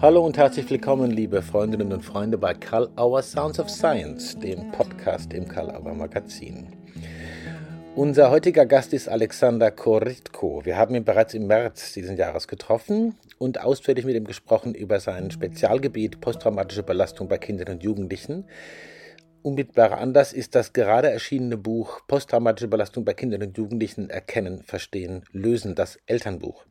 Hallo und herzlich willkommen, liebe Freundinnen und Freunde, bei Karl Auer Sounds of Science, dem Podcast im Karl Auer Magazin. Unser heutiger Gast ist Alexander Koritko. Wir haben ihn bereits im März diesen Jahres getroffen und ausführlich mit ihm gesprochen über sein Spezialgebiet posttraumatische Belastung bei Kindern und Jugendlichen. Unmittelbarer Anlass ist das gerade erschienene Buch Posttraumatische Belastung bei Kindern und Jugendlichen Erkennen, Verstehen, Lösen, das Elternbuch.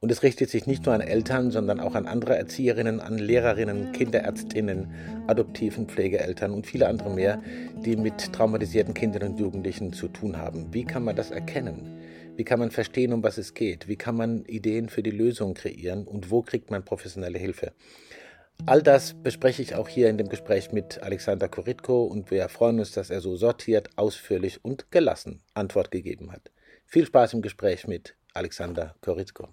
Und es richtet sich nicht nur an Eltern, sondern auch an andere Erzieherinnen, an Lehrerinnen, Kinderärztinnen, adoptiven Pflegeeltern und viele andere mehr, die mit traumatisierten Kindern und Jugendlichen zu tun haben. Wie kann man das erkennen? Wie kann man verstehen, um was es geht? Wie kann man Ideen für die Lösung kreieren? Und wo kriegt man professionelle Hilfe? All das bespreche ich auch hier in dem Gespräch mit Alexander Koritko und wir freuen uns, dass er so sortiert, ausführlich und gelassen Antwort gegeben hat. Viel Spaß im Gespräch mit Alexander Koritko.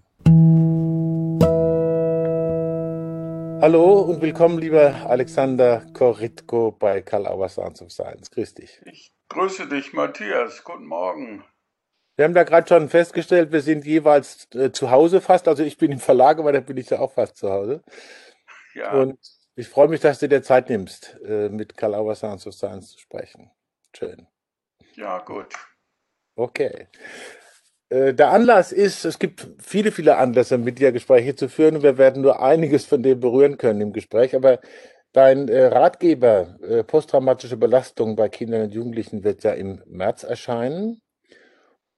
Hallo und willkommen, lieber Alexander Koritko bei Karl Auer Sounds of Science. Grüß dich. Ich grüße dich, Matthias. Guten Morgen. Wir haben da gerade schon festgestellt, wir sind jeweils äh, zu Hause fast. Also ich bin im Verlag, aber da bin ich ja auch fast zu Hause. Ja. Und ich freue mich, dass du dir Zeit nimmst, äh, mit Karl Auer Sounds of Science zu sprechen. Schön. Ja, gut. Okay. Äh, der Anlass ist, es gibt viele, viele Anlässe, mit dir Gespräche zu führen wir werden nur einiges von dem berühren können im Gespräch, aber dein äh, Ratgeber äh, Posttraumatische Belastung bei Kindern und Jugendlichen wird ja im März erscheinen.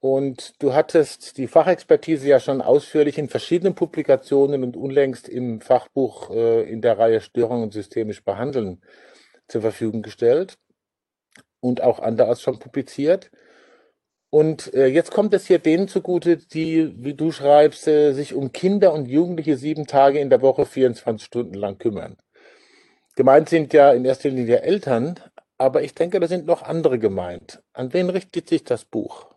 Und du hattest die Fachexpertise ja schon ausführlich in verschiedenen Publikationen und unlängst im Fachbuch in der Reihe Störungen systemisch behandeln zur Verfügung gestellt und auch anderes schon publiziert. Und äh, jetzt kommt es hier denen zugute, die, wie du schreibst, äh, sich um Kinder und Jugendliche sieben Tage in der Woche 24 Stunden lang kümmern. Gemeint sind ja in erster Linie Eltern, aber ich denke, da sind noch andere gemeint. An wen richtet sich das Buch?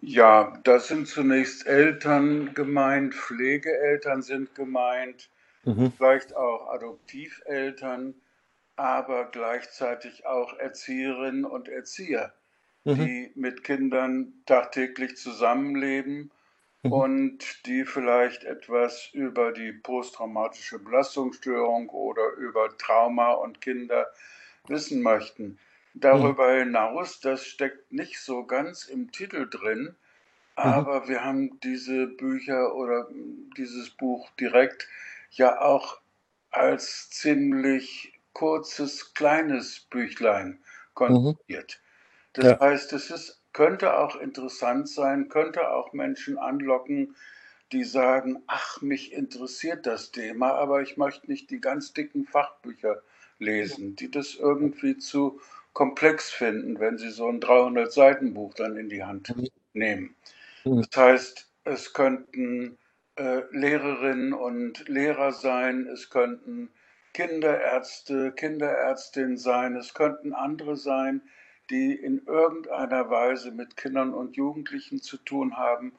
Ja, das sind zunächst Eltern gemeint, Pflegeeltern sind gemeint, mhm. vielleicht auch Adoptiveltern, aber gleichzeitig auch Erzieherinnen und Erzieher mhm. die mit Kindern tagtäglich zusammenleben mhm. und die vielleicht etwas über die posttraumatische Belastungsstörung oder über Trauma und Kinder wissen möchten. Darüber mhm. hinaus, das steckt nicht so ganz im Titel drin, mhm. aber wir haben diese Bücher oder dieses Buch direkt ja auch als ziemlich kurzes, kleines Büchlein konstruiert. Das ja. heißt, es ist, könnte auch interessant sein, könnte auch Menschen anlocken, die sagen, ach, mich interessiert das Thema, aber ich möchte nicht die ganz dicken Fachbücher lesen, die das irgendwie zu komplex finden, wenn sie so ein 300-Seiten-Buch dann in die Hand mhm. nehmen. Mhm. Das heißt, es könnten äh, Lehrerinnen und Lehrer sein, es könnten Kinderärzte, Kinderärztinnen sein, es könnten andere sein, die in irgendeiner Weise mit Kindern und Jugendlichen zu tun haben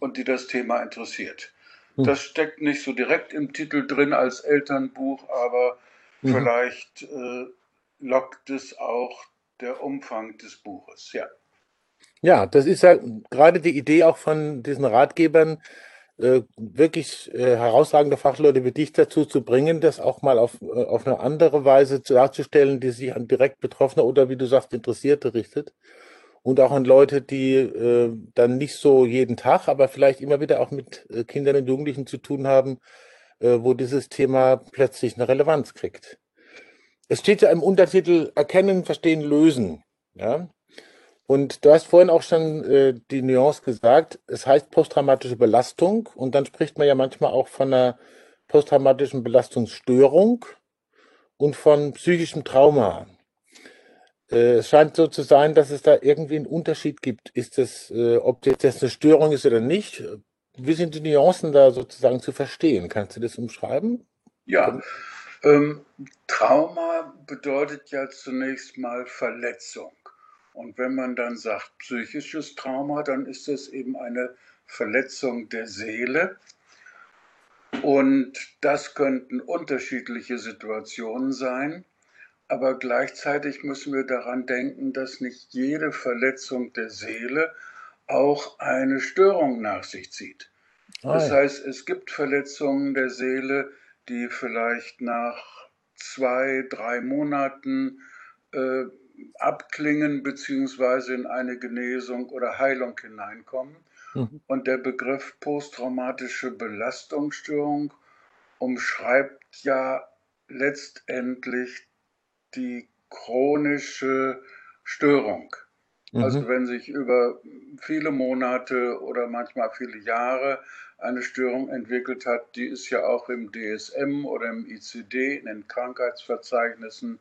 und die das Thema interessiert. Hm. Das steckt nicht so direkt im Titel drin als Elternbuch, aber mhm. vielleicht äh, lockt es auch der Umfang des Buches, ja. Ja, das ist ja gerade die Idee auch von diesen Ratgebern, äh, wirklich äh, herausragende Fachleute wie dich dazu zu bringen, das auch mal auf, äh, auf eine andere Weise darzustellen, die sich an direkt Betroffene oder wie du sagst, Interessierte richtet. Und auch an Leute, die äh, dann nicht so jeden Tag, aber vielleicht immer wieder auch mit äh, Kindern und Jugendlichen zu tun haben, äh, wo dieses Thema plötzlich eine Relevanz kriegt. Es steht ja im Untertitel Erkennen, Verstehen, Lösen. Ja? Und du hast vorhin auch schon äh, die Nuance gesagt, es heißt posttraumatische Belastung und dann spricht man ja manchmal auch von einer posttraumatischen Belastungsstörung und von psychischem Trauma. Äh, es scheint so zu sein, dass es da irgendwie einen Unterschied gibt. Ist das, äh, ob jetzt das eine Störung ist oder nicht? Wie sind die Nuancen da sozusagen zu verstehen? Kannst du das umschreiben? Ja, ähm, Trauma bedeutet ja zunächst mal Verletzung. Und wenn man dann sagt psychisches Trauma, dann ist es eben eine Verletzung der Seele. Und das könnten unterschiedliche Situationen sein. Aber gleichzeitig müssen wir daran denken, dass nicht jede Verletzung der Seele auch eine Störung nach sich zieht. Das heißt, es gibt Verletzungen der Seele, die vielleicht nach zwei, drei Monaten äh, abklingen beziehungsweise in eine Genesung oder Heilung hineinkommen. Mhm. Und der Begriff posttraumatische Belastungsstörung umschreibt ja letztendlich die chronische Störung. Mhm. Also wenn sich über viele Monate oder manchmal viele Jahre eine Störung entwickelt hat, die ist ja auch im DSM oder im ICD, in den Krankheitsverzeichnissen,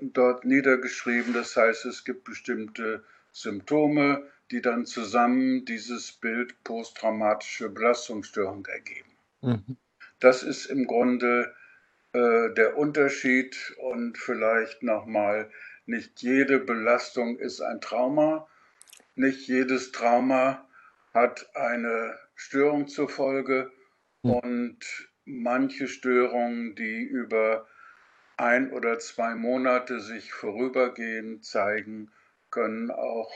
dort niedergeschrieben. Das heißt, es gibt bestimmte Symptome, die dann zusammen dieses Bild posttraumatische Belastungsstörung ergeben. Mhm. Das ist im Grunde äh, der Unterschied und vielleicht nochmal, nicht jede Belastung ist ein Trauma, nicht jedes Trauma hat eine Störung zur Folge mhm. und manche Störungen, die über ein oder zwei Monate sich vorübergehend zeigen, können auch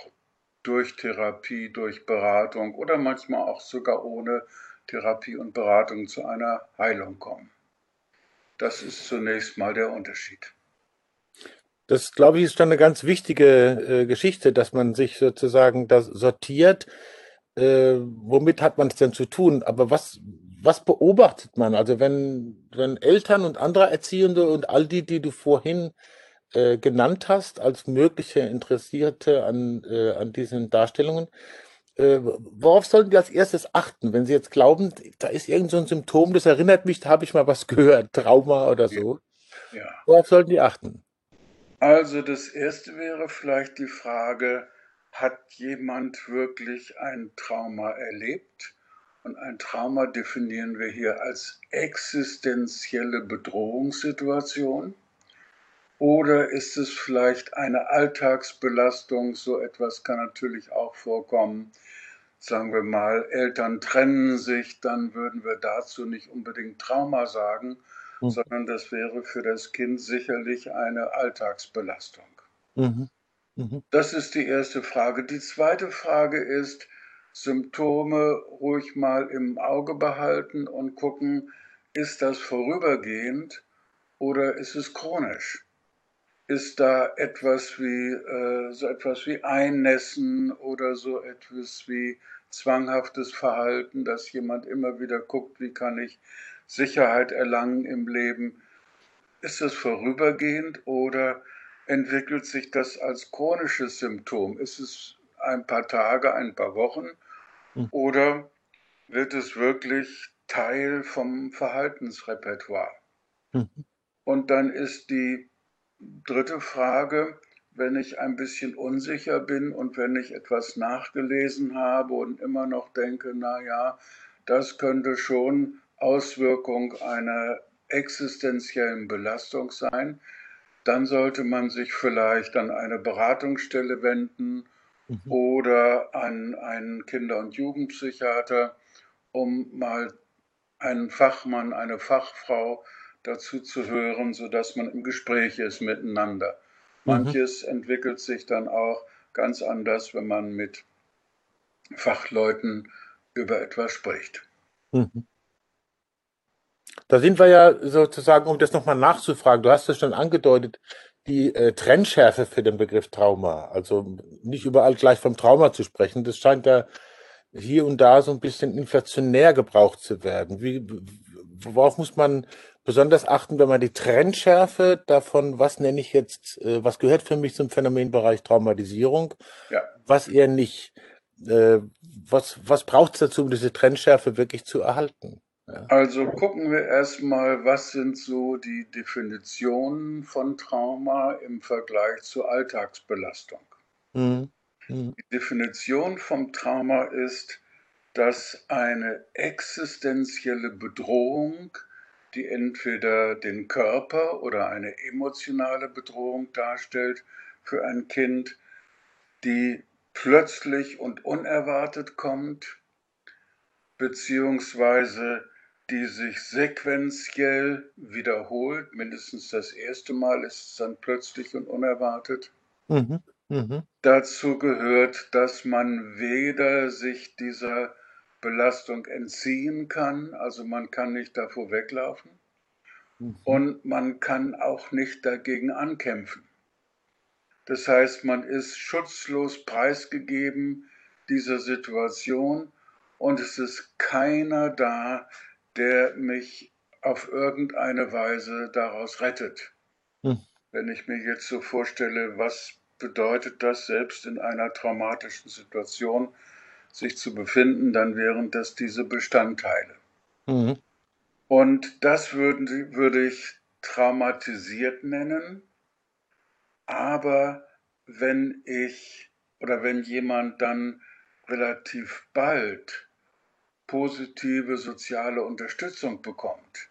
durch Therapie, durch Beratung oder manchmal auch sogar ohne Therapie und Beratung zu einer Heilung kommen. Das ist zunächst mal der Unterschied. Das, glaube ich, ist schon eine ganz wichtige äh, Geschichte, dass man sich sozusagen das sortiert. Äh, womit hat man es denn zu tun? Aber was, was beobachtet man? Also wenn, wenn Eltern und andere Erziehende und all die, die du vorhin äh, genannt hast als mögliche Interessierte an, äh, an diesen Darstellungen. Äh, worauf sollten die als erstes achten, wenn sie jetzt glauben, da ist irgend so ein Symptom, das erinnert mich, da habe ich mal was gehört, Trauma oder so. Ja. Worauf sollten die achten? Also das erste wäre vielleicht die Frage, hat jemand wirklich ein Trauma erlebt? Und ein Trauma definieren wir hier als existenzielle Bedrohungssituation. Oder ist es vielleicht eine Alltagsbelastung? So etwas kann natürlich auch vorkommen. Sagen wir mal, Eltern trennen sich, dann würden wir dazu nicht unbedingt Trauma sagen, mhm. sondern das wäre für das Kind sicherlich eine Alltagsbelastung. Mhm. Mhm. Das ist die erste Frage. Die zweite Frage ist, Symptome ruhig mal im Auge behalten und gucken, ist das vorübergehend oder ist es chronisch? ist da etwas wie äh, so etwas wie Einnässen oder so etwas wie zwanghaftes Verhalten, dass jemand immer wieder guckt, wie kann ich Sicherheit erlangen im Leben. Ist das vorübergehend oder entwickelt sich das als chronisches Symptom? Ist es ein paar Tage, ein paar Wochen hm. oder wird es wirklich Teil vom Verhaltensrepertoire? Hm. Und dann ist die dritte Frage, wenn ich ein bisschen unsicher bin und wenn ich etwas nachgelesen habe und immer noch denke, na ja, das könnte schon Auswirkung einer existenziellen Belastung sein, dann sollte man sich vielleicht an eine Beratungsstelle wenden mhm. oder an einen Kinder- und Jugendpsychiater, um mal einen Fachmann, eine Fachfrau dazu zu hören, sodass man im Gespräch ist miteinander. Manches mhm. entwickelt sich dann auch ganz anders, wenn man mit Fachleuten über etwas spricht. Mhm. Da sind wir ja sozusagen, um das nochmal nachzufragen, du hast es schon angedeutet, die äh, Trennschärfe für den Begriff Trauma. Also nicht überall gleich vom Trauma zu sprechen. Das scheint ja hier und da so ein bisschen inflationär gebraucht zu werden. Wie, worauf muss man besonders achten, wenn man die Trendschärfe davon, was nenne ich jetzt, äh, was gehört für mich zum Phänomenbereich Traumatisierung, ja. was eher nicht, äh, was, was braucht es dazu, um diese Trendschärfe wirklich zu erhalten? Ja. Also gucken wir erstmal, was sind so die Definitionen von Trauma im Vergleich zur Alltagsbelastung. Mhm. Mhm. Die Definition vom Trauma ist, dass eine existenzielle Bedrohung die entweder den Körper oder eine emotionale Bedrohung darstellt für ein Kind, die plötzlich und unerwartet kommt, beziehungsweise die sich sequenziell wiederholt. Mindestens das erste Mal ist es dann plötzlich und unerwartet. Mhm, mh. Dazu gehört, dass man weder sich dieser Belastung entziehen kann, also man kann nicht davor weglaufen mhm. und man kann auch nicht dagegen ankämpfen. Das heißt, man ist schutzlos preisgegeben dieser Situation und es ist keiner da, der mich auf irgendeine Weise daraus rettet. Hm. Wenn ich mir jetzt so vorstelle, was bedeutet das, selbst in einer traumatischen Situation sich zu befinden, dann wären das diese Bestandteile. Mhm. Und das würden, würde ich traumatisiert nennen. Aber wenn ich oder wenn jemand dann relativ bald positive soziale Unterstützung bekommt,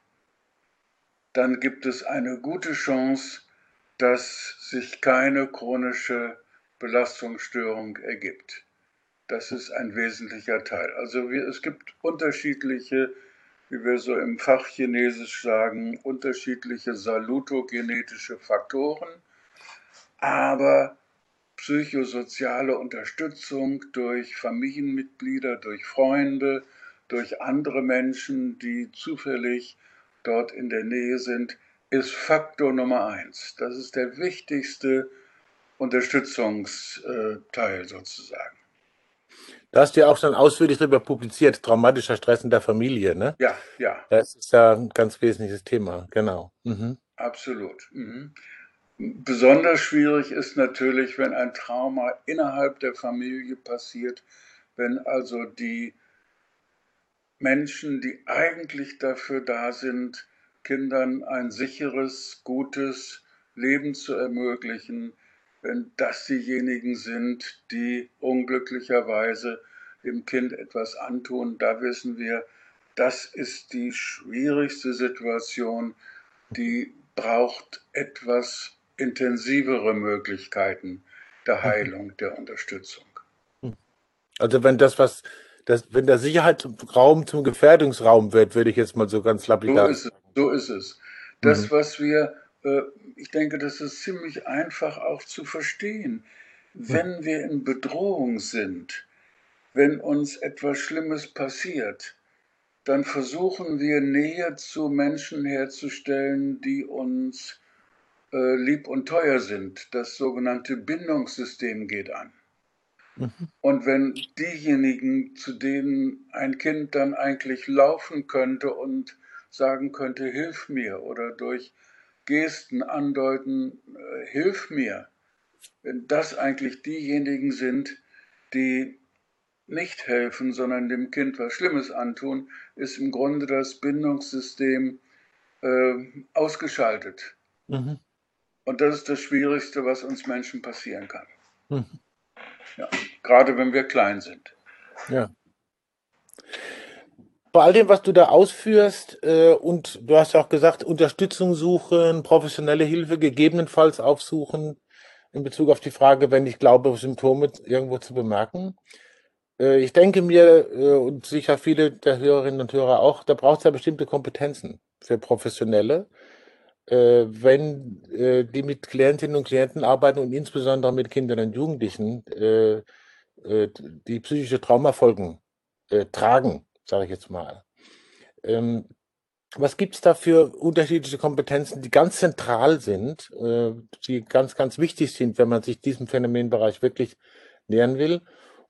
dann gibt es eine gute Chance, dass sich keine chronische Belastungsstörung ergibt. Das ist ein wesentlicher Teil. Also wir, es gibt unterschiedliche, wie wir so im Fachchinesisch sagen, unterschiedliche salutogenetische Faktoren aber psychosoziale Unterstützung durch Familienmitglieder, durch Freunde, durch andere Menschen, die zufällig dort in der Nähe sind, ist Faktor Nummer eins. Das ist der wichtigste Unterstützungsteil sozusagen. Da hast du ja auch schon ausführlich darüber publiziert, traumatischer Stress in der Familie, ne? Ja, ja. Das ist ja ein ganz wesentliches Thema, genau. Mhm. Absolut. Mhm. Besonders schwierig ist natürlich, wenn ein Trauma innerhalb der Familie passiert, wenn also die Menschen, die eigentlich dafür da sind, Kindern ein sicheres, gutes Leben zu ermöglichen, wenn das diejenigen sind, die unglücklicherweise dem Kind etwas antun, da wissen wir, das ist die schwierigste Situation, die braucht etwas intensivere Möglichkeiten der mhm. Heilung, der Unterstützung. Also wenn das, was, das, wenn der Sicherheitsraum zum Gefährdungsraum wird, würde ich jetzt mal so ganz lapidar so ist es, so ist es. Das, mhm. was wir, äh, ich denke, das ist ziemlich einfach auch zu verstehen. Wenn mhm. wir in Bedrohung sind, wenn uns etwas Schlimmes passiert, dann versuchen wir Nähe zu Menschen herzustellen, die uns äh, lieb und teuer sind. Das sogenannte Bindungssystem geht an. Mhm. Und wenn diejenigen, zu denen ein Kind dann eigentlich laufen könnte und sagen könnte, hilf mir oder durch Gesten andeuten, äh, hilf mir, wenn das eigentlich diejenigen sind, die nicht helfen, sondern dem Kind was Schlimmes antun, ist im Grunde das Bindungssystem äh, ausgeschaltet. Mhm. Und das ist das Schwierigste, was uns Menschen passieren kann. Hm. Ja, gerade wenn wir klein sind. Ja. Bei all dem, was du da ausführst, äh, und du hast ja auch gesagt, Unterstützung suchen, professionelle Hilfe gegebenenfalls aufsuchen, in Bezug auf die Frage, wenn ich glaube, Symptome irgendwo zu bemerken. Äh, ich denke mir, äh, und sicher viele der Hörerinnen und Hörer auch, da braucht es ja bestimmte Kompetenzen für Professionelle wenn äh, die mit Klientinnen und Klienten arbeiten und insbesondere mit Kindern und Jugendlichen äh, äh, die psychische Traumafolgen äh, tragen, sage ich jetzt mal. Ähm, was gibt es da für unterschiedliche Kompetenzen, die ganz zentral sind, äh, die ganz, ganz wichtig sind, wenn man sich diesem Phänomenbereich wirklich nähern will?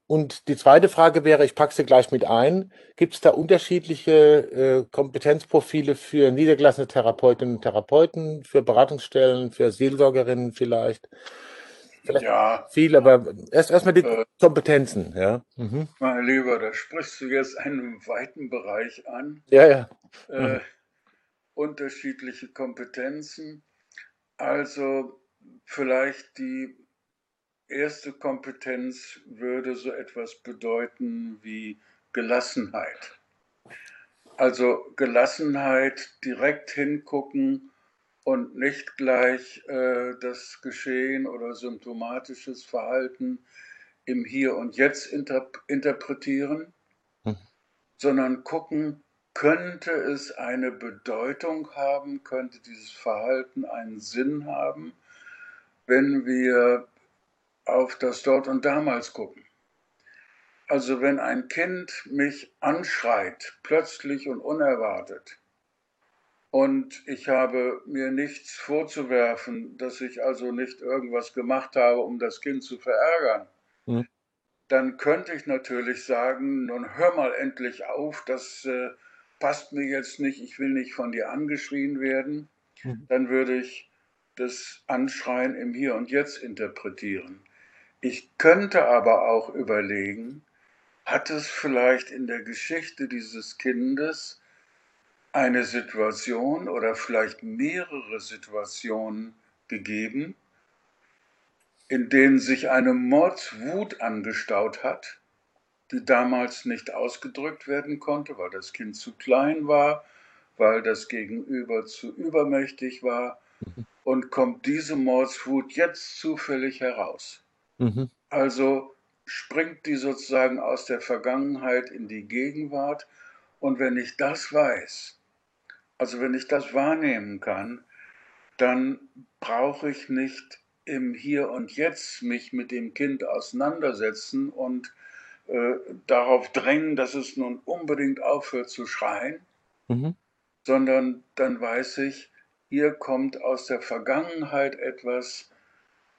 Und die zweite Frage wäre, ich packe sie gleich mit ein, gibt es da unterschiedliche äh, Kompetenzprofile für niedergelassene Therapeutinnen und Therapeuten, für Beratungsstellen, für Seelsorgerinnen vielleicht? Vielleicht ja. Viel, aber erst erstmal die äh, Kompetenzen, ja. Mhm. Mein Lieber, da sprichst du jetzt einen weiten Bereich an. Ja, ja. Äh, mhm. Unterschiedliche Kompetenzen. Also vielleicht die erste Kompetenz würde so etwas bedeuten wie Gelassenheit. Also Gelassenheit, direkt hingucken und nicht gleich äh, das Geschehen oder symptomatisches Verhalten im Hier und Jetzt interp interpretieren, hm. sondern gucken, könnte es eine Bedeutung haben, könnte dieses Verhalten einen Sinn haben, wenn wir auf das Dort und Damals gucken. Also wenn ein Kind mich anschreit, plötzlich und unerwartet, und ich habe mir nichts vorzuwerfen, dass ich also nicht irgendwas gemacht habe, um das Kind zu verärgern, mhm. dann könnte ich natürlich sagen, nun hör mal endlich auf, das äh, passt mir jetzt nicht, ich will nicht von dir angeschrien werden. Mhm. Dann würde ich das Anschreien im Hier und Jetzt interpretieren. Ich könnte aber auch überlegen, hat es vielleicht in der Geschichte dieses Kindes eine Situation oder vielleicht mehrere Situationen gegeben, in denen sich eine Mordswut angestaut hat, die damals nicht ausgedrückt werden konnte, weil das Kind zu klein war, weil das Gegenüber zu übermächtig war. Mhm. Und kommt diese Mordswut jetzt zufällig heraus. Mhm. Also springt die sozusagen aus der Vergangenheit in die Gegenwart. Und wenn ich das weiß, also wenn ich das wahrnehmen kann, dann brauche ich nicht im Hier und Jetzt mich mit dem Kind auseinandersetzen und äh, darauf drängen, dass es nun unbedingt aufhört zu schreien, mhm. sondern dann weiß ich, hier kommt aus der Vergangenheit etwas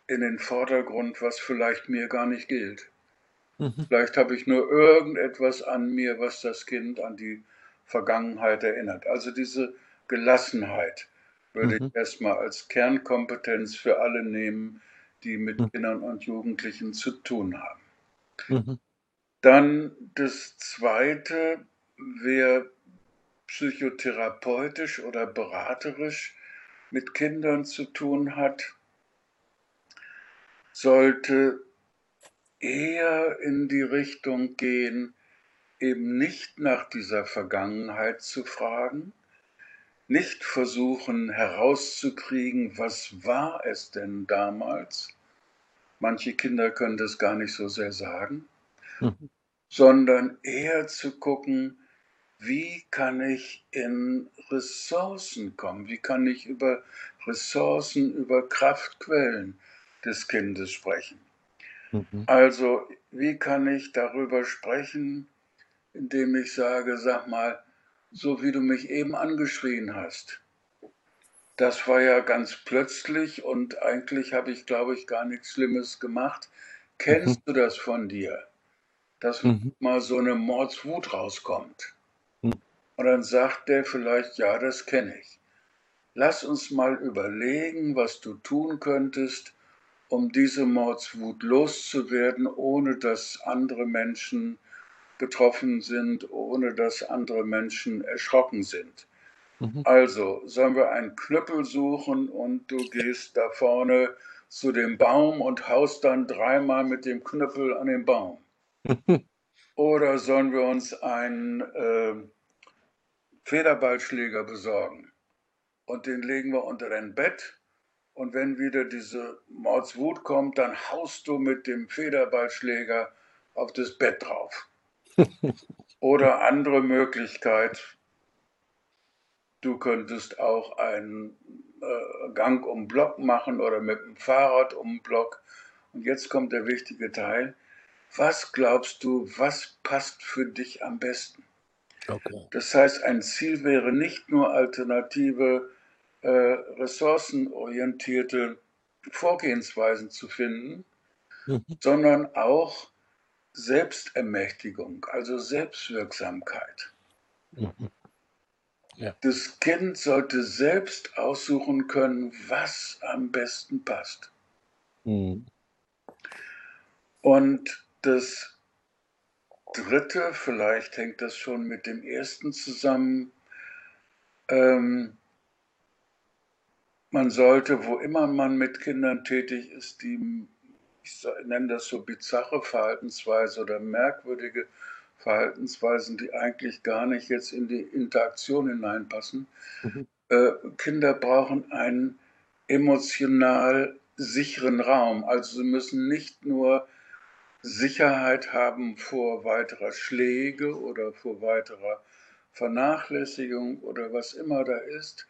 in den Vordergrund, was vielleicht mir gar nicht gilt. Mhm. Vielleicht habe ich nur irgendetwas an mir, was das Kind an die Vergangenheit erinnert. Also diese Gelassenheit würde mhm. ich erstmal als Kernkompetenz für alle nehmen, die mit mhm. Kindern und Jugendlichen zu tun haben. Mhm. Dann das Zweite, wer psychotherapeutisch oder beraterisch mit Kindern zu tun hat, sollte eher in die Richtung gehen, eben nicht nach dieser Vergangenheit zu fragen, nicht versuchen herauszukriegen, was war es denn damals. Manche Kinder können das gar nicht so sehr sagen, mhm. sondern eher zu gucken, wie kann ich in Ressourcen kommen, wie kann ich über Ressourcen, über Kraftquellen des Kindes sprechen. Mhm. Also, wie kann ich darüber sprechen, indem ich sage, sag mal, so wie du mich eben angeschrien hast. Das war ja ganz plötzlich und eigentlich habe ich, glaube ich, gar nichts Schlimmes gemacht. Kennst mhm. du das von dir? Dass mhm. mal so eine Mordswut rauskommt. Mhm. Und dann sagt der vielleicht, ja, das kenne ich. Lass uns mal überlegen, was du tun könntest, um diese Mordswut loszuwerden, ohne dass andere Menschen betroffen sind, ohne dass andere Menschen erschrocken sind. Mhm. Also sollen wir einen Knüppel suchen und du gehst da vorne zu dem Baum und haust dann dreimal mit dem Knüppel an den Baum. Oder sollen wir uns einen äh, Federballschläger besorgen und den legen wir unter dein Bett und wenn wieder diese Mordswut kommt, dann haust du mit dem Federballschläger auf das Bett drauf. Oder andere Möglichkeit, du könntest auch einen äh, Gang um Block machen oder mit dem Fahrrad um Block. Und jetzt kommt der wichtige Teil. Was glaubst du, was passt für dich am besten? Okay. Das heißt, ein Ziel wäre nicht nur alternative, äh, ressourcenorientierte Vorgehensweisen zu finden, mhm. sondern auch Selbstermächtigung, also Selbstwirksamkeit. Mhm. Ja. Das Kind sollte selbst aussuchen können, was am besten passt. Mhm. Und das Dritte, vielleicht hängt das schon mit dem Ersten zusammen, ähm, man sollte, wo immer man mit Kindern tätig ist, die ich nenne das so bizarre Verhaltensweise oder merkwürdige Verhaltensweisen, die eigentlich gar nicht jetzt in die Interaktion hineinpassen. Mhm. Äh, Kinder brauchen einen emotional sicheren Raum. Also sie müssen nicht nur Sicherheit haben vor weiterer Schläge oder vor weiterer Vernachlässigung oder was immer da ist,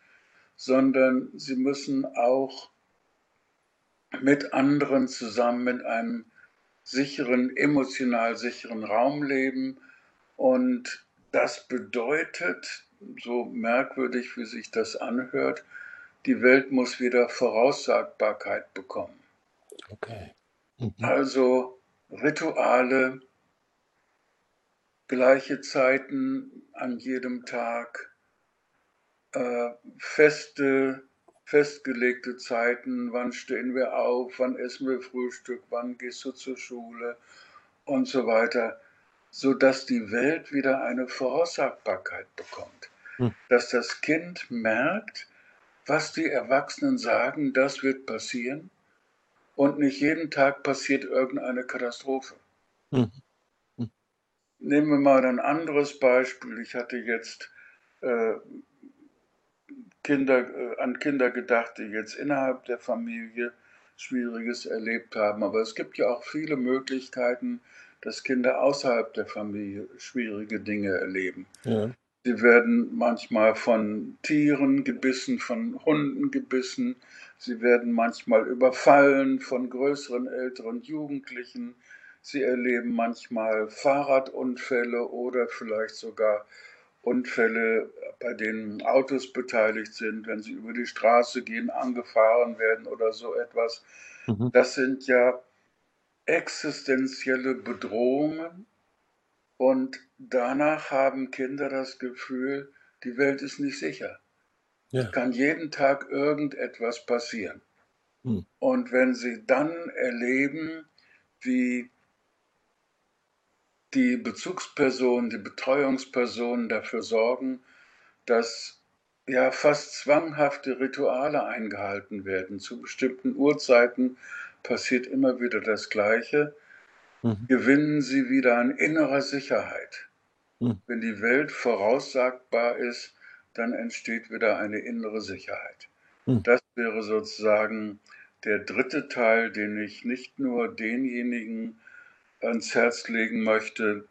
sondern sie müssen auch mit anderen zusammen in einem sicheren, emotional sicheren Raum leben. Und das bedeutet, so merkwürdig wie sich das anhört, die Welt muss wieder Voraussagbarkeit bekommen. Okay. Mhm. Also Rituale, gleiche Zeiten an jedem Tag, äh, feste, festgelegte Zeiten, wann stehen wir auf, wann essen wir Frühstück, wann gehst du zur Schule und so weiter, sodass die Welt wieder eine Voraussagbarkeit bekommt. Hm. Dass das Kind merkt, was die Erwachsenen sagen, das wird passieren und nicht jeden Tag passiert irgendeine Katastrophe. Hm. Hm. Nehmen wir mal ein anderes Beispiel. Ich hatte jetzt äh, Kinder, äh, an Kinder gedacht, die jetzt innerhalb der Familie Schwieriges erlebt haben. Aber es gibt ja auch viele Möglichkeiten, dass Kinder außerhalb der Familie schwierige Dinge erleben. Ja. Sie werden manchmal von Tieren gebissen, von Hunden gebissen. Sie werden manchmal überfallen von größeren, älteren Jugendlichen. Sie erleben manchmal Fahrradunfälle oder vielleicht sogar Unfälle, bei denen Autos beteiligt sind, wenn sie über die Straße gehen, angefahren werden oder so etwas. Mhm. Das sind ja existenzielle Bedrohungen und danach haben Kinder das Gefühl, die Welt ist nicht sicher. Ja. Es kann jeden Tag irgendetwas passieren. Mhm. Und wenn sie dann erleben, wie die Bezugspersonen, die Betreuungspersonen dafür sorgen, dass ja fast zwanghafte Rituale eingehalten werden. Zu bestimmten Uhrzeiten passiert immer wieder das Gleiche. Mhm. Gewinnen sie wieder an innerer Sicherheit. Mhm. Wenn die Welt voraussagbar ist, dann entsteht wieder eine innere Sicherheit. Mhm. Das wäre sozusagen der dritte Teil, den ich nicht nur denjenigen ans Herz legen möchte,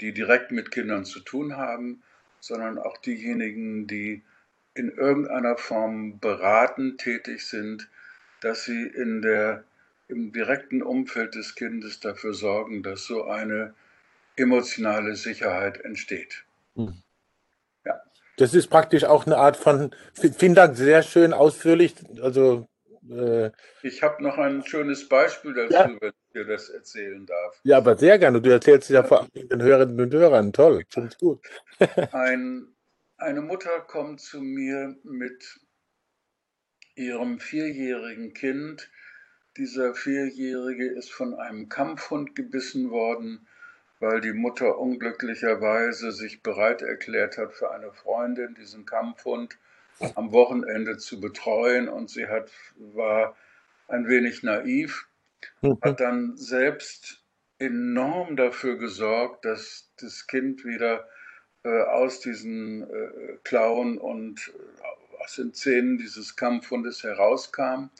die direkt mit Kindern zu tun haben, sondern auch diejenigen, die in irgendeiner Form beratend tätig sind, dass sie in der, im direkten Umfeld des Kindes dafür sorgen, dass so eine emotionale Sicherheit entsteht. Hm. Ja. Das ist praktisch auch eine Art von, vielen Dank, sehr schön ausführlich. Also äh, ich habe noch ein schönes Beispiel dazu, ja. wenn ich dir das erzählen darf. Ja, aber sehr gerne. Du erzählst es ja vor allem den Hörerinnen und Hörern. Toll, finde ich gut. ein, eine Mutter kommt zu mir mit ihrem vierjährigen Kind. Dieser Vierjährige ist von einem Kampfhund gebissen worden, weil die Mutter unglücklicherweise sich bereit erklärt hat, für eine Freundin diesen Kampfhund am Wochenende zu betreuen und sie hat, war ein wenig naiv, mhm. hat dann selbst enorm dafür gesorgt, dass das Kind wieder äh, aus diesen äh, Klauen und äh, aus den Zähnen dieses Kampfhundes herauskam.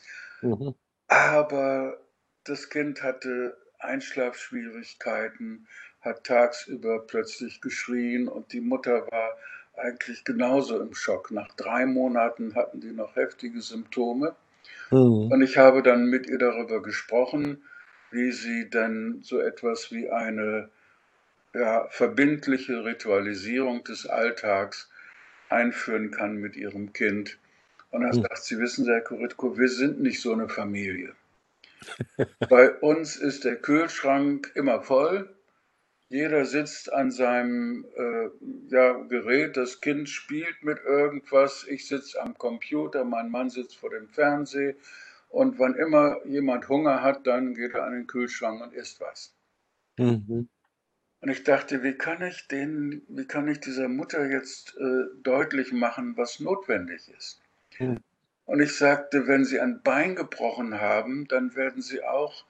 Mhm. Aber das Kind hatte Einschlafschwierigkeiten, hat tagsüber plötzlich geschrien und die Mutter war eigentlich genauso im Schock. Nach drei Monaten hatten die noch heftige Symptome. Mhm. Und ich habe dann mit ihr darüber gesprochen, wie sie dann so etwas wie eine ja, verbindliche Ritualisierung des Alltags einführen kann mit ihrem Kind. Und dann mhm. sagt sie, wissen Sie, Herr Koritko, wir sind nicht so eine Familie. Bei uns ist der Kühlschrank immer voll jeder sitzt an seinem äh, ja, Gerät, das Kind spielt mit irgendwas, ich sitze am Computer, mein Mann sitzt vor dem Fernseher und wann immer jemand Hunger hat, dann geht er an den Kühlschrank und isst was. Mhm. Und ich dachte, wie kann ich den, wie kann ich dieser Mutter jetzt äh, deutlich machen, was notwendig ist? Mhm. Und ich sagte, wenn Sie ein Bein gebrochen haben, dann werden Sie auch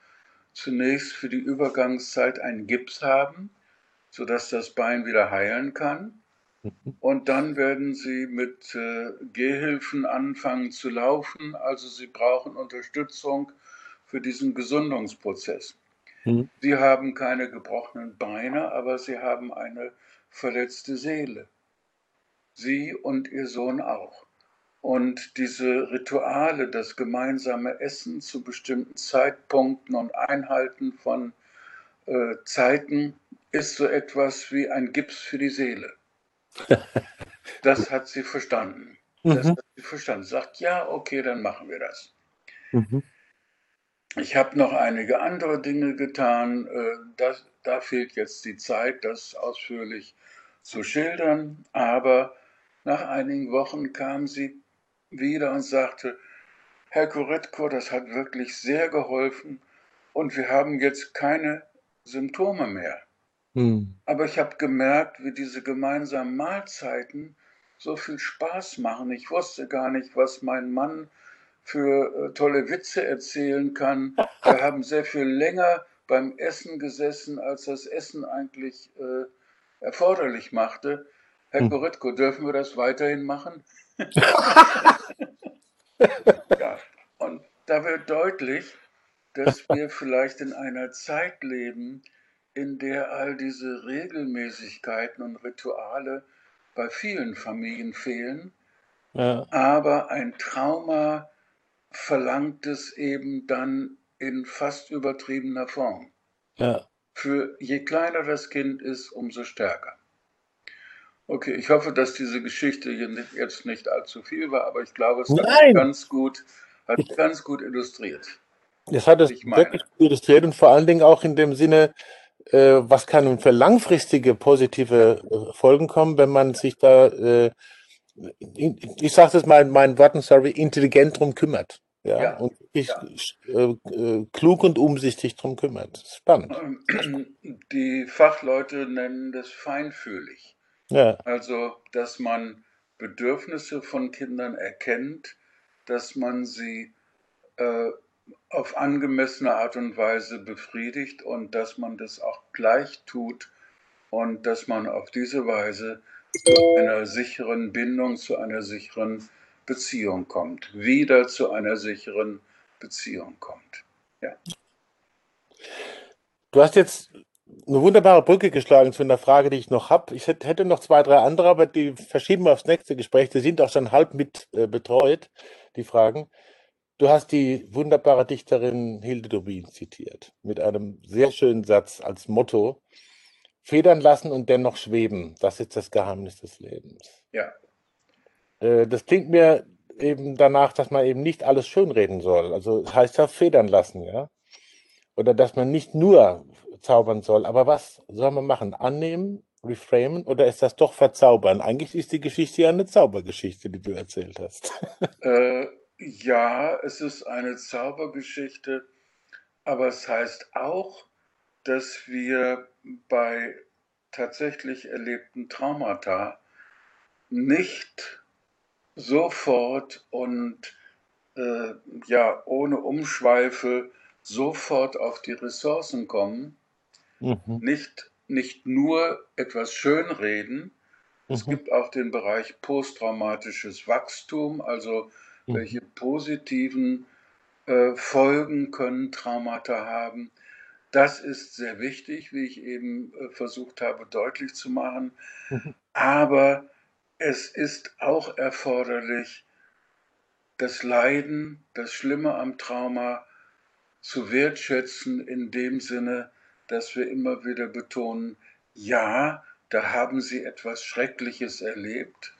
zunächst für die Übergangszeit einen Gips haben, sodass das Bein wieder heilen kann. Und dann werden sie mit äh, Gehhilfen anfangen zu laufen. Also sie brauchen Unterstützung für diesen Gesundungsprozess. Mhm. Sie haben keine gebrochenen Beine, aber sie haben eine verletzte Seele. Sie und ihr Sohn auch. Und diese Rituale, das gemeinsame Essen zu bestimmten Zeitpunkten und Einhalten von äh, Zeiten ist so etwas wie ein Gips für die Seele. Das hat sie verstanden. Das mhm. hat sie verstanden. Sagt, ja, okay, dann machen wir das. Mhm. Ich habe noch einige andere Dinge getan. Äh, das, da fehlt jetzt die Zeit, das ausführlich zu schildern. Aber nach einigen Wochen kam sie wieder und sagte, Herr Koretko, das hat wirklich sehr geholfen und wir haben jetzt keine Symptome mehr. Hm. Aber ich habe gemerkt, wie diese gemeinsamen Mahlzeiten so viel Spaß machen. Ich wusste gar nicht, was mein Mann für äh, tolle Witze erzählen kann. Wir haben sehr viel länger beim Essen gesessen, als das Essen eigentlich äh, erforderlich machte. Herr hm. Dürfen wir das weiterhin machen? ja, und da wird deutlich, dass wir vielleicht in einer Zeit leben, in der all diese Regelmäßigkeiten und Rituale bei vielen Familien fehlen, ja. aber ein Trauma verlangt es eben dann in fast übertriebener Form. Ja. Für je kleiner das Kind ist, umso stärker. Okay, ich hoffe, dass diese Geschichte hier nicht, jetzt nicht allzu viel war, aber ich glaube, es hat ganz gut, hat ganz gut illustriert. Es hat es wirklich gut illustriert und vor allen Dingen auch in dem Sinne, äh, was kann nun für langfristige positive äh, Folgen kommen, wenn man sich da, äh, ich sage es mal in meinen Worten, sorry, intelligent drum kümmert. Ja, ja und ich ja. Äh, äh, klug und umsichtig drum kümmert. Spannend. Die Fachleute nennen das feinfühlig. Ja. Also, dass man Bedürfnisse von Kindern erkennt, dass man sie äh, auf angemessene Art und Weise befriedigt und dass man das auch gleich tut und dass man auf diese Weise zu einer sicheren Bindung, zu einer sicheren Beziehung kommt, wieder zu einer sicheren Beziehung kommt. Ja. Du hast jetzt eine wunderbare Brücke geschlagen zu einer Frage, die ich noch habe. Ich hätte noch zwei, drei andere, aber die verschieben wir aufs nächste Gespräch. Die sind auch schon halb mit äh, betreut, die Fragen. Du hast die wunderbare Dichterin Hilde Dobin zitiert, mit einem sehr schönen Satz als Motto. Federn lassen und dennoch schweben, das ist das Geheimnis des Lebens. Ja. Äh, das klingt mir eben danach, dass man eben nicht alles schönreden soll. Also heißt ja federn lassen, ja. Oder dass man nicht nur zaubern soll. Aber was soll man machen? Annehmen, reframen oder ist das doch verzaubern? Eigentlich ist die Geschichte ja eine Zaubergeschichte, die du erzählt hast. Äh, ja, es ist eine Zaubergeschichte, aber es heißt auch, dass wir bei tatsächlich erlebten Traumata nicht sofort und äh, ja ohne Umschweife sofort auf die Ressourcen kommen, mhm. nicht, nicht nur etwas schönreden. Mhm. Es gibt auch den Bereich posttraumatisches Wachstum, also Mhm. Welche positiven äh, Folgen können Traumata haben? Das ist sehr wichtig, wie ich eben äh, versucht habe deutlich zu machen. Mhm. Aber es ist auch erforderlich, das Leiden, das Schlimme am Trauma zu wertschätzen in dem Sinne, dass wir immer wieder betonen, ja, da haben Sie etwas Schreckliches erlebt,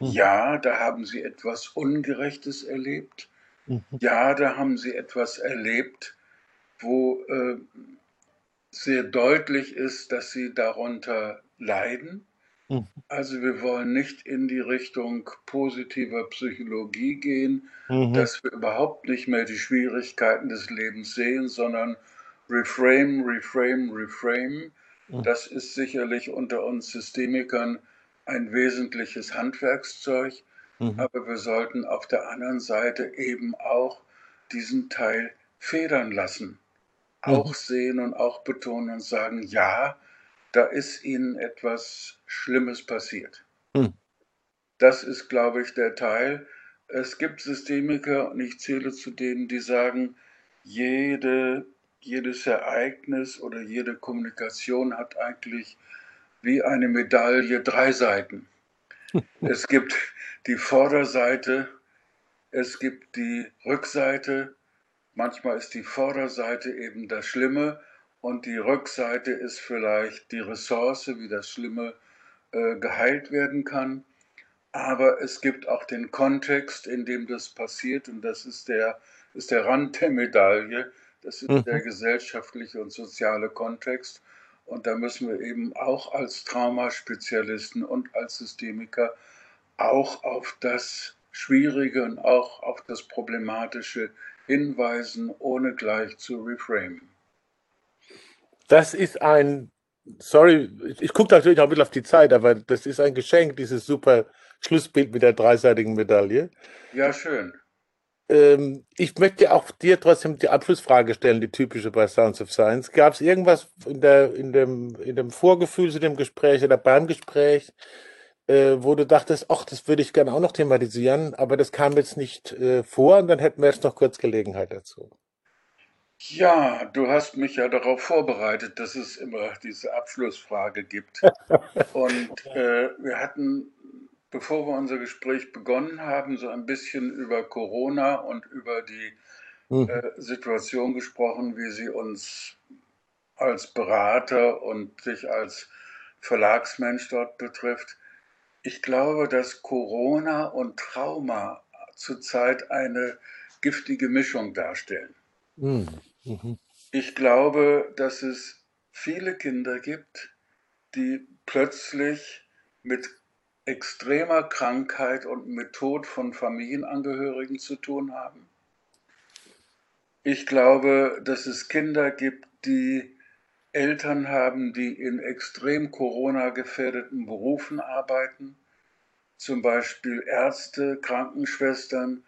Mhm. Ja, da haben sie etwas Ungerechtes erlebt. Mhm. Ja, da haben sie etwas erlebt, wo äh, sehr deutlich ist, dass sie darunter leiden. Mhm. Also wir wollen nicht in die Richtung positiver Psychologie gehen, mhm. dass wir überhaupt nicht mehr die Schwierigkeiten des Lebens sehen, sondern reframe, reframe, reframe. Mhm. Das ist sicherlich unter uns Systemikern ein wesentliches Handwerkszeug, mhm. aber wir sollten auf der anderen Seite eben auch diesen Teil federn lassen, mhm. auch sehen und auch betonen und sagen, ja, da ist ihnen etwas Schlimmes passiert. Mhm. Das ist, glaube ich, der Teil. Es gibt Systemiker, und ich zähle zu denen, die sagen, jede, jedes Ereignis oder jede Kommunikation hat eigentlich wie eine Medaille drei Seiten. es gibt die Vorderseite, es gibt die Rückseite, manchmal ist die Vorderseite eben das Schlimme und die Rückseite ist vielleicht die Ressource, wie das Schlimme äh, geheilt werden kann. Aber es gibt auch den Kontext, in dem das passiert und das ist der, ist der Rand der Medaille. Das ist mhm. der gesellschaftliche und soziale Kontext. Und da müssen wir eben auch als Traumaspezialisten und als Systemiker auch auf das Schwierige und auch auf das Problematische hinweisen, ohne gleich zu reframen. Das ist ein, sorry, ich gucke natürlich auch ein bisschen auf die Zeit, aber das ist ein Geschenk, dieses super Schlussbild mit der dreiseitigen Medaille. Ja, schön. Ähm, ich möchte auch dir trotzdem die Abschlussfrage stellen, die typische bei Sounds of Science. Gab es irgendwas in, der, in, dem, in dem Vorgefühl zu dem Gespräch oder beim Gespräch, äh, wo du dachtest, ach, das würde ich gerne auch noch thematisieren, aber das kam jetzt nicht äh, vor und dann hätten wir jetzt noch kurz Gelegenheit dazu. Ja, du hast mich ja darauf vorbereitet, dass es immer diese Abschlussfrage gibt. Und äh, wir hatten, bevor wir unser Gespräch begonnen haben, so ein bisschen über Corona und über die mhm. äh, Situation gesprochen, wie sie uns als Berater und dich als Verlagsmensch dort betrifft. Ich glaube, dass Corona und Trauma zurzeit eine giftige Mischung darstellen. Mhm. Mhm. Ich glaube, dass es viele Kinder gibt, die plötzlich mit extremer Krankheit und mit Tod von Familienangehörigen zu tun haben. Ich glaube, dass es Kinder gibt, die Eltern haben, die in extrem Corona-gefährdeten Berufen arbeiten, zum Beispiel Ärzte, Krankenschwestern,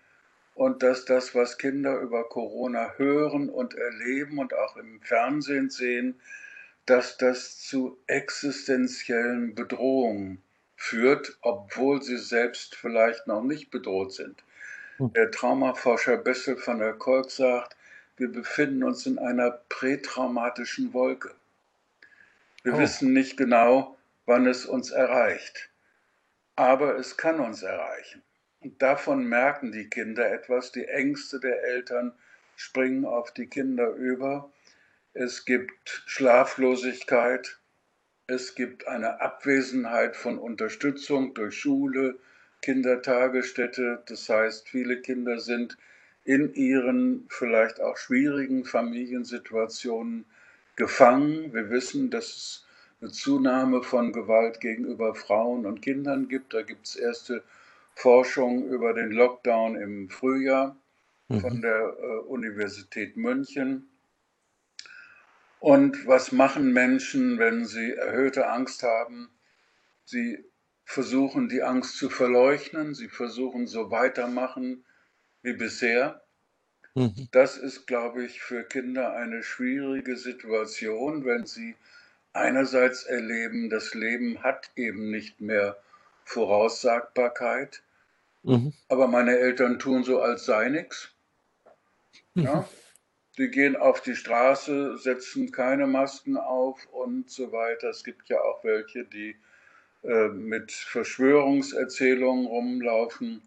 und dass das, was Kinder über Corona hören und erleben und auch im Fernsehen sehen, dass das zu existenziellen Bedrohungen führt, obwohl sie selbst vielleicht noch nicht bedroht sind. Hm. Der Traumaforscher Bessel van der Kolk sagt, wir befinden uns in einer prätraumatischen Wolke. Wir oh. wissen nicht genau, wann es uns erreicht, aber es kann uns erreichen. Und davon merken die Kinder etwas. Die Ängste der Eltern springen auf die Kinder über. Es gibt Schlaflosigkeit. Es gibt eine Abwesenheit von Unterstützung durch Schule, Kindertagesstätte. Das heißt, viele Kinder sind in ihren vielleicht auch schwierigen Familiensituationen gefangen. Wir wissen, dass es eine Zunahme von Gewalt gegenüber Frauen und Kindern gibt. Da gibt es erste Forschung über den Lockdown im Frühjahr mhm. von der äh, Universität München. Und was machen Menschen, wenn sie erhöhte Angst haben? Sie versuchen die Angst zu verleugnen, sie versuchen so weitermachen wie bisher. Mhm. Das ist, glaube ich, für Kinder eine schwierige Situation, wenn sie einerseits erleben, das Leben hat eben nicht mehr Voraussagbarkeit Mhm. Aber meine Eltern tun so, als sei nichts. Mhm. Die gehen auf die Straße, setzen keine Masken auf und so weiter. Es gibt ja auch welche, die äh, mit Verschwörungserzählungen rumlaufen.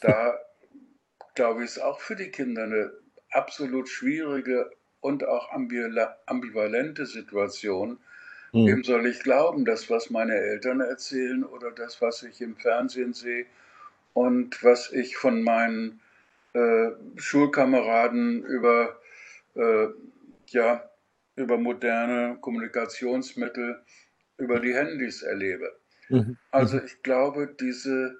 Da glaube ich, ist auch für die Kinder eine absolut schwierige und auch ambivalente Situation. Mhm. Wem soll ich glauben, das, was meine Eltern erzählen oder das, was ich im Fernsehen sehe und was ich von meinen äh, Schulkameraden über, äh, ja, über moderne Kommunikationsmittel, über die Handys erlebe. Mhm. Also ich glaube, diese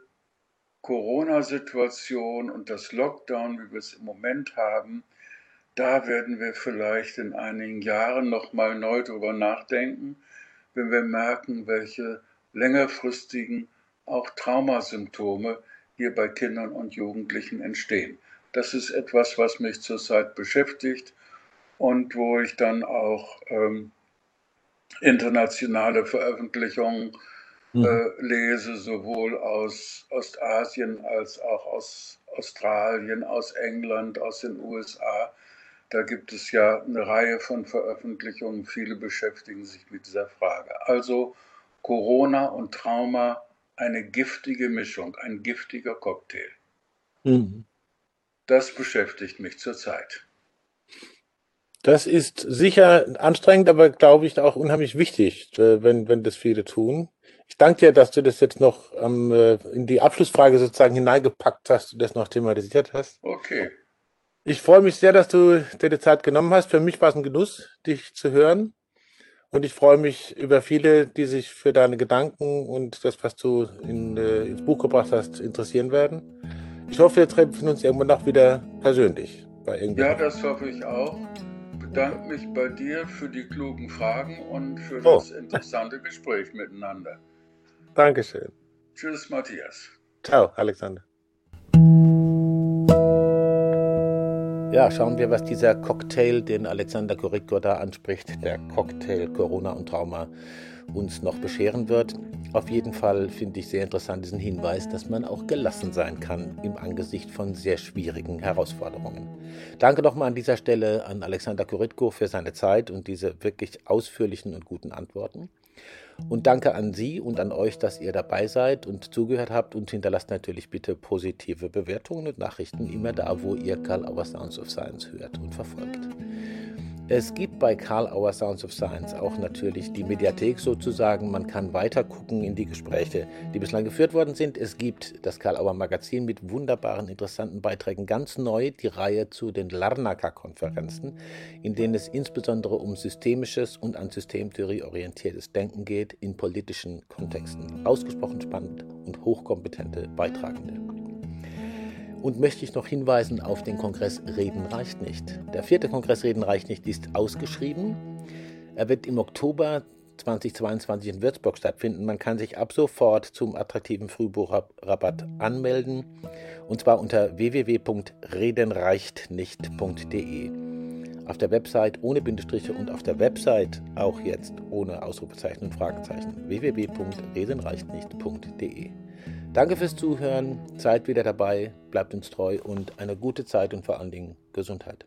Corona-Situation und das Lockdown, wie wir es im Moment haben, da werden wir vielleicht in einigen Jahren nochmal neu drüber nachdenken, wenn wir merken, welche längerfristigen auch Traumasymptome hier bei Kindern und Jugendlichen entstehen. Das ist etwas, was mich zurzeit beschäftigt und wo ich dann auch ähm, internationale Veröffentlichungen mhm. äh, lese, sowohl aus Ostasien als auch aus Australien, aus England, aus den USA. Da gibt es ja eine Reihe von Veröffentlichungen. Viele beschäftigen sich mit dieser Frage. Also Corona und Trauma eine giftige Mischung, ein giftiger Cocktail. Mhm. Das beschäftigt mich zurzeit. Das ist sicher anstrengend, aber glaube ich auch unheimlich wichtig, äh, wenn, wenn das viele tun. Ich danke dir, dass du das jetzt noch ähm, in die Abschlussfrage sozusagen hineingepackt hast und das noch thematisiert hast. Okay. Ich freue mich sehr, dass du dir die Zeit genommen hast. Für mich war es ein Genuss, dich zu hören. Und ich freue mich über viele, die sich für deine Gedanken und das, was du in, äh, ins Buch gebracht hast, interessieren werden. Ich hoffe, wir treffen uns irgendwann noch wieder persönlich. ja, das hoffe ich auch bedanke mich bei dir für die klugen Fragen und für oh. das interessante Gespräch miteinander. Dankeschön. Tschüss, Matthias. Ciao, Alexander. Ja, schauen wir, was dieser Cocktail, den Alexander Korikor da anspricht, der Cocktail Corona und Trauma, uns noch bescheren wird. Auf jeden Fall finde ich sehr interessant diesen Hinweis, dass man auch gelassen sein kann im Angesicht von sehr schwierigen Herausforderungen. Danke nochmal an dieser Stelle an Alexander Koritko für seine Zeit und diese wirklich ausführlichen und guten Antworten. Und danke an Sie und an euch, dass ihr dabei seid und zugehört habt und hinterlasst natürlich bitte positive Bewertungen und Nachrichten immer da, wo ihr Karl Our Sounds of Science hört und verfolgt. Es gibt bei Karl Auer Sounds of Science auch natürlich die Mediathek sozusagen. Man kann weiter gucken in die Gespräche, die bislang geführt worden sind. Es gibt das Karl Auer Magazin mit wunderbaren, interessanten Beiträgen. Ganz neu die Reihe zu den Larnaca-Konferenzen, in denen es insbesondere um systemisches und an Systemtheorie orientiertes Denken geht in politischen Kontexten. Ausgesprochen spannend und hochkompetente Beitragende. Und möchte ich noch hinweisen auf den Kongress Reden reicht nicht. Der vierte Kongress Reden reicht nicht ist ausgeschrieben. Er wird im Oktober 2022 in Würzburg stattfinden. Man kann sich ab sofort zum attraktiven Frühbuchrabatt anmelden und zwar unter www.redenreichtnicht.de. Auf der Website ohne Bindestriche und auf der Website auch jetzt ohne Ausrufezeichen und Fragezeichen www.redenreichtnicht.de. Danke fürs Zuhören, seid wieder dabei, bleibt uns treu und eine gute Zeit und vor allen Dingen Gesundheit.